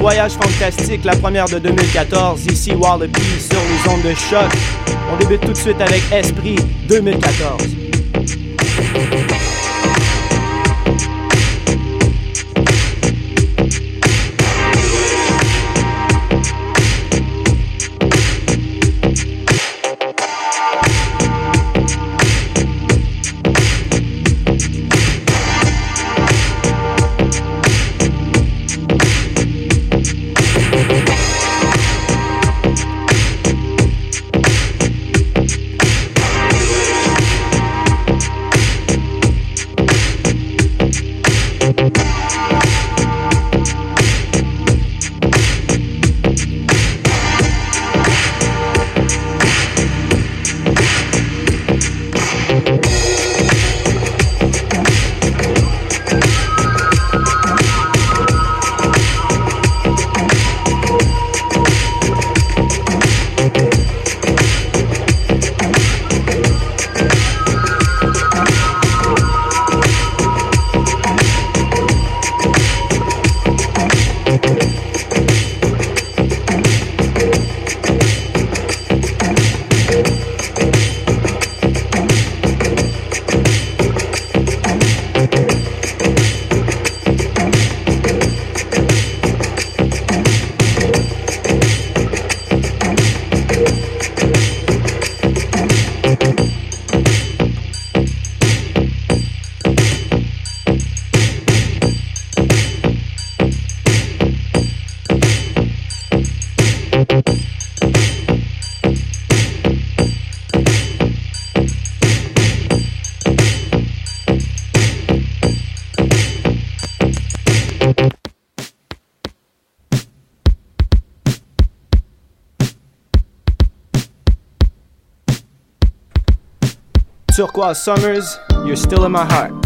Voyage Fantastique, la première de 2014, ici Wallopy sur les ondes de choc. On débute tout de suite avec Esprit 2014. Turquoise Summers, you're still in my heart.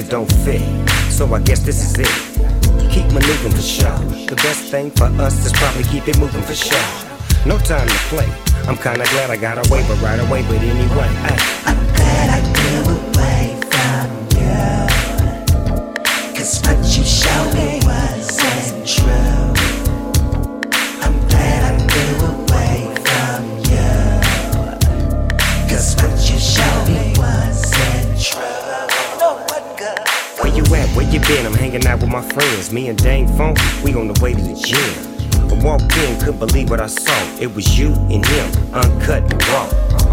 It don't fit. So I guess this is it. Keep maneuvering for sure. The best thing for us is probably keep it moving for sure. No time to play. I'm kinda glad I got away, but right away, but anyway. Ay. I'm glad I knew away from you. Cause what you showed me wasn't true. Where you been? I'm hanging out with my friends. Me and Dane Funk, we on the way to the gym. I walked in, couldn't believe what I saw. It was you and him, uncut and raw.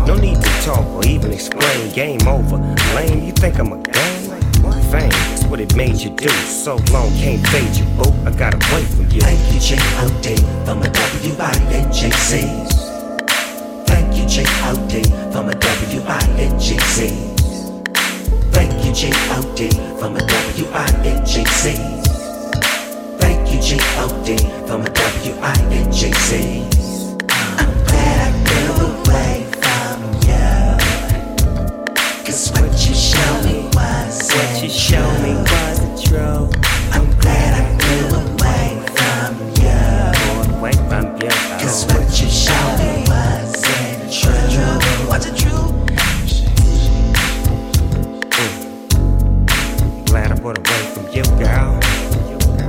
No need to talk or even explain. Game over. Lame, you think I'm a game? Fame, that's what it made you do. So long, can't fade you, boo. I got away from you. Thank you, J.O.D. from a W-I-N-J-C's. Thank you, J.O.D. from a W-I-N-J-C's. Thank you, J.O.D. from a W-I-N-J-C's. Thank you, from a W-I-N-J-C's. I'm glad I away from you. Cause what you showed me wasn't What you showed me wasn't true. I'm glad I away from you. Away from you. Cause what you showed me away from you, girl.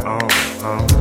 Oh, oh.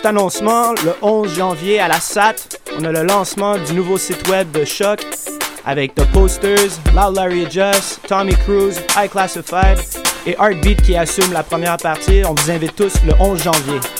Petit annoncement, le 11 janvier à la SAT, on a le lancement du nouveau site web de Choc avec The Posters, Loud Larry Just, Tommy Cruise, High Classified et Heartbeat qui assume la première partie. On vous invite tous le 11 janvier.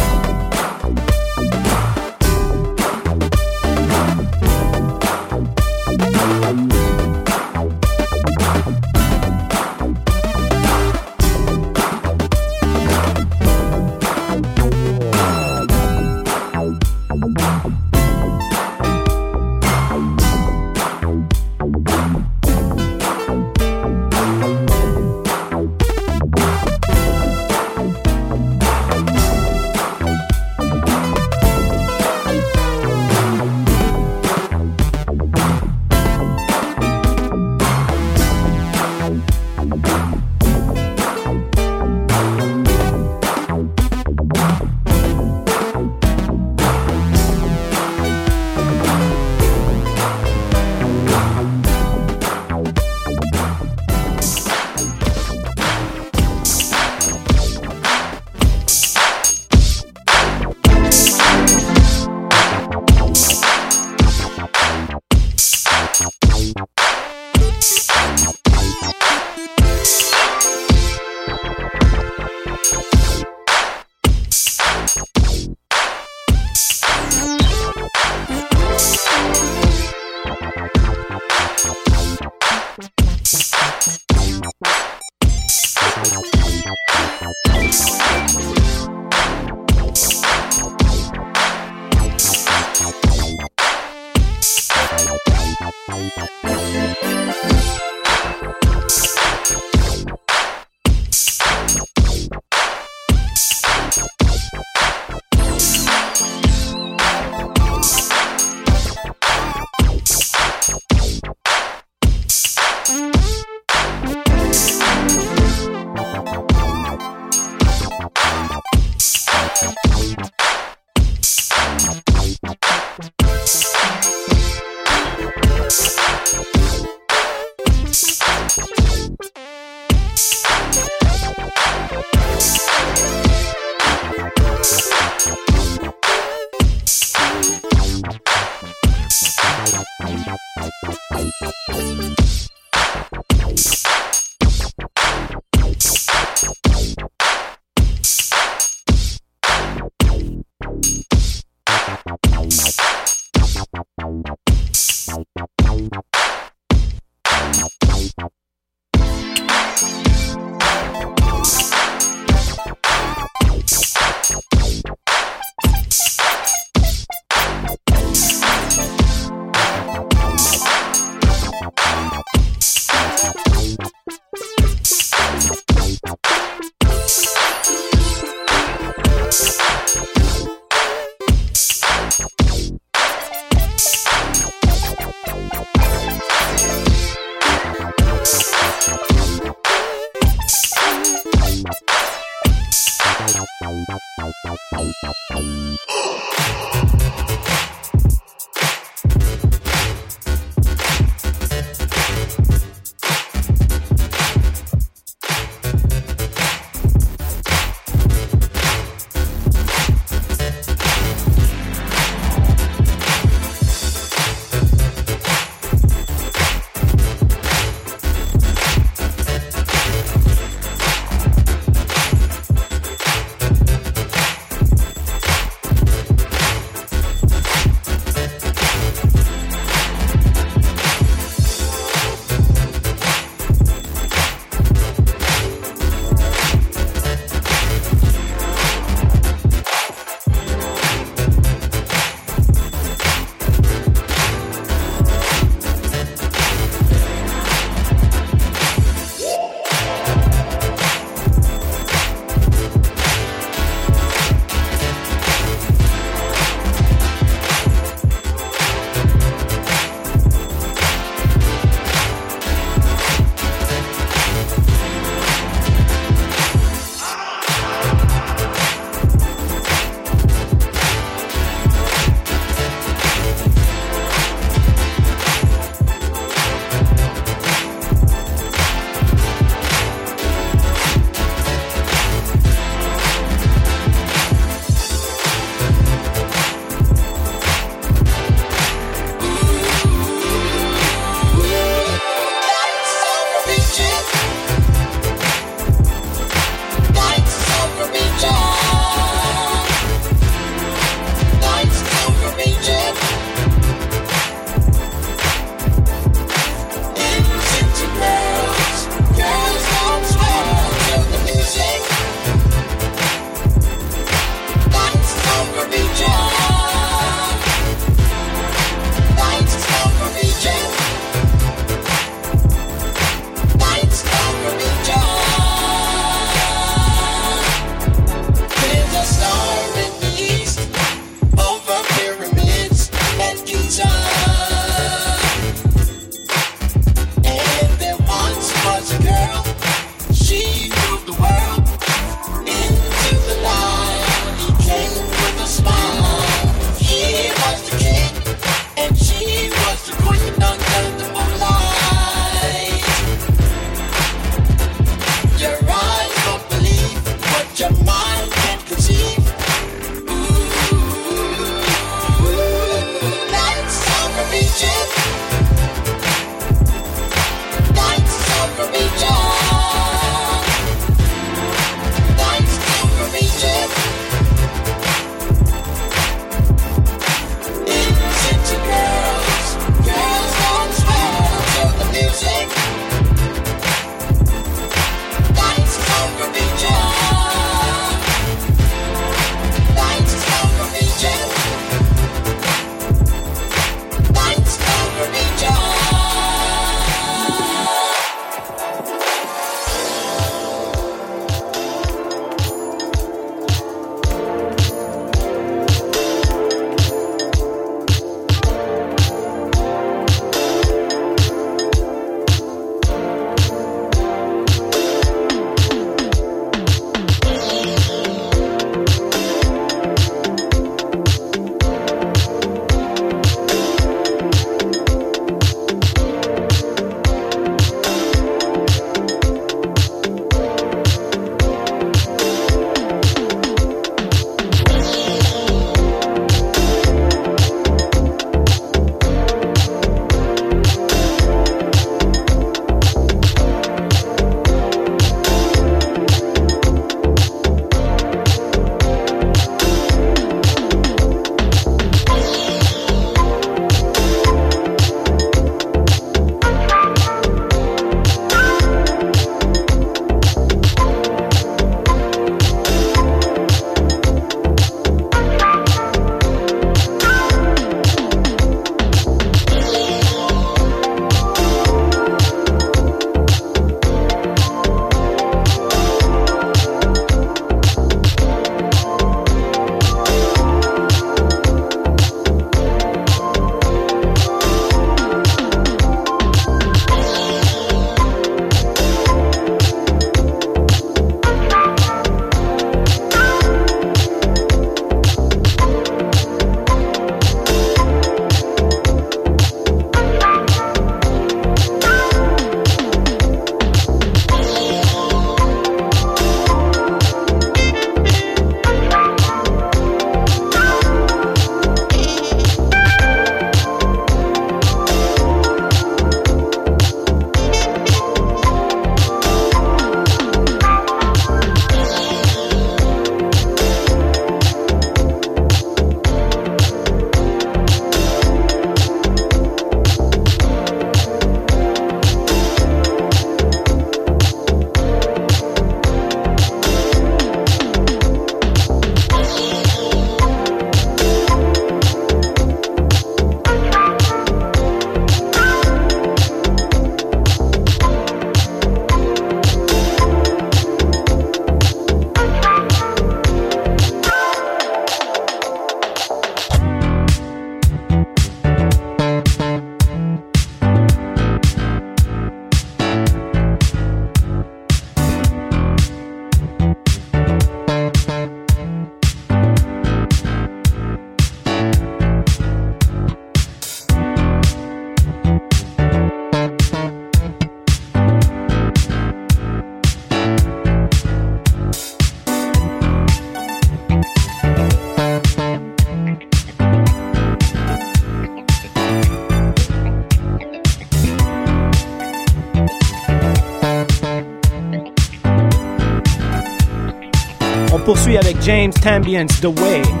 Poursuit avec James Tambien's The Way.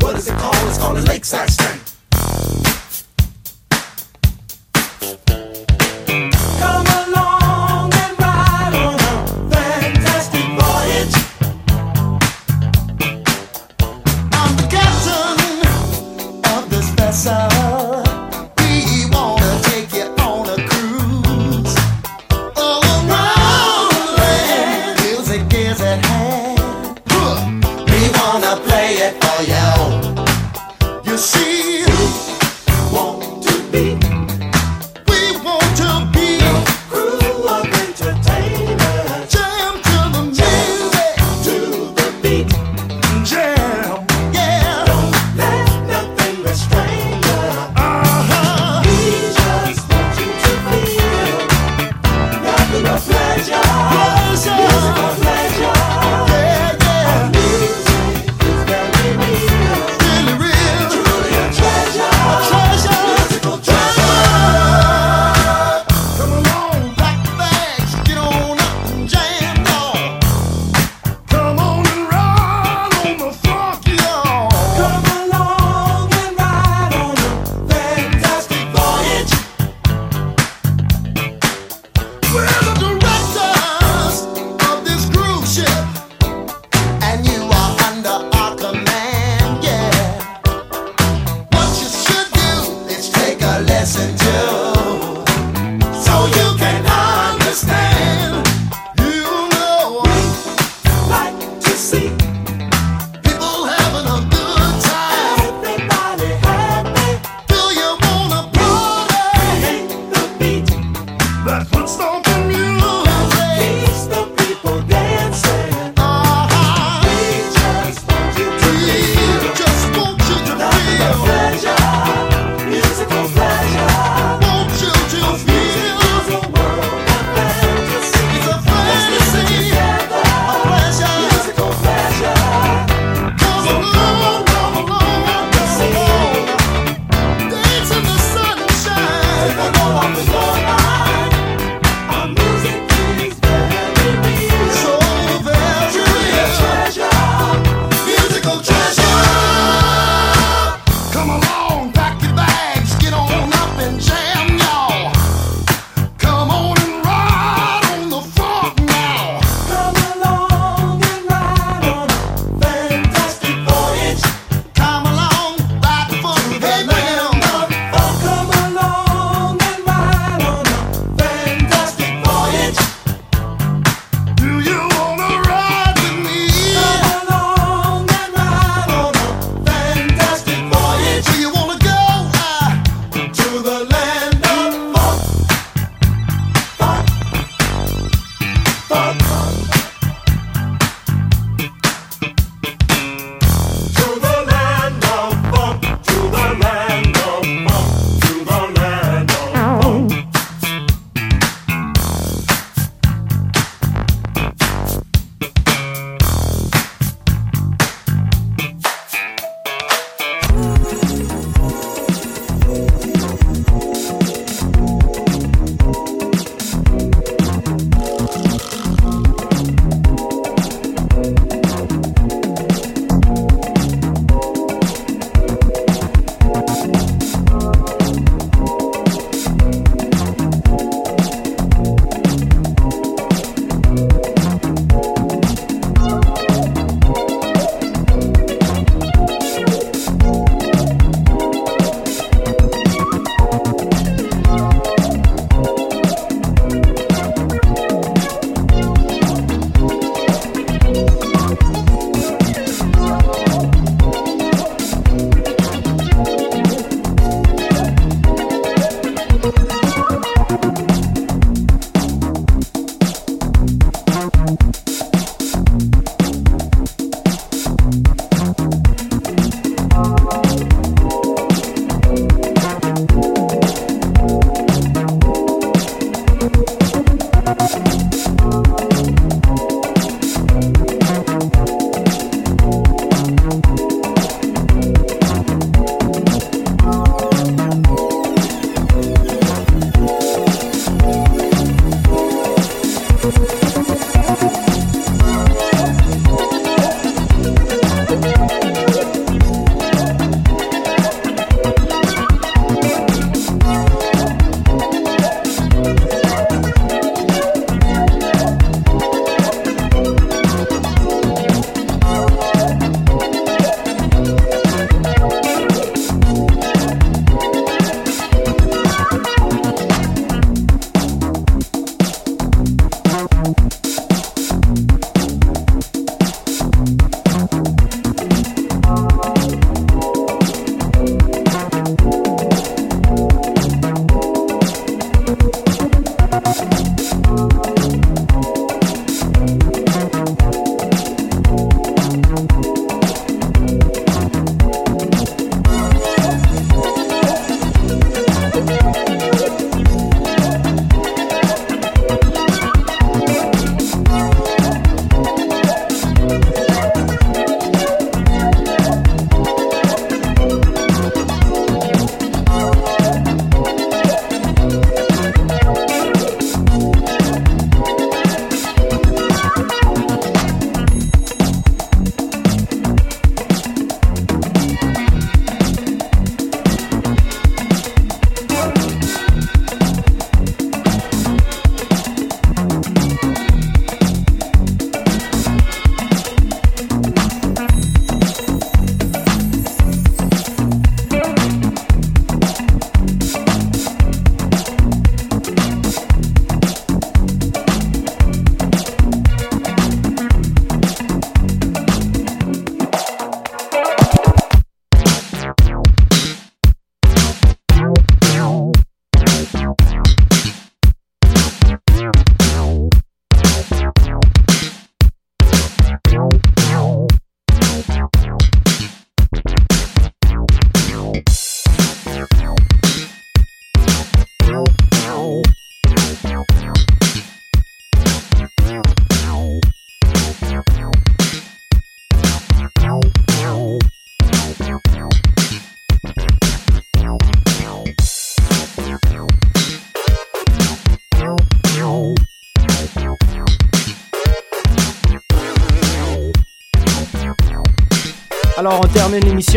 What is it called? It's called a lakeside stank.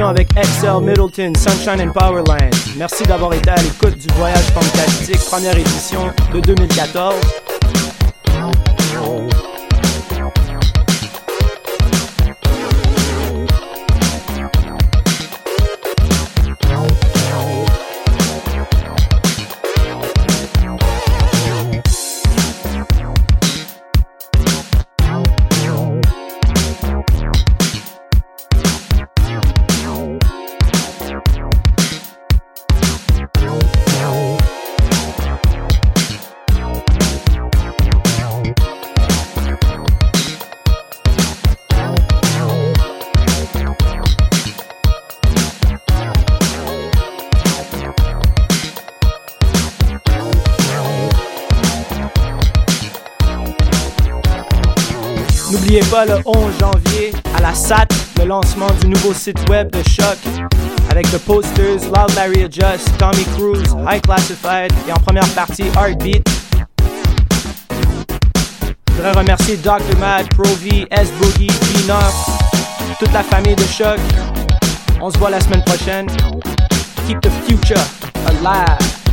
Avec XL Middleton, Sunshine and Powerline. Merci d'avoir été à l'écoute du Voyage Fantastique, première édition de 2014. Le 11 janvier à la SAT, le lancement du nouveau site web de Choc avec The Posters, Loud Larry Adjust, Tommy Cruise, High Classified et en première partie Heartbeat. Je voudrais remercier Dr. Mad, Pro V, S Boogie, B9, toute la famille de Choc. On se voit la semaine prochaine. Keep the future alive.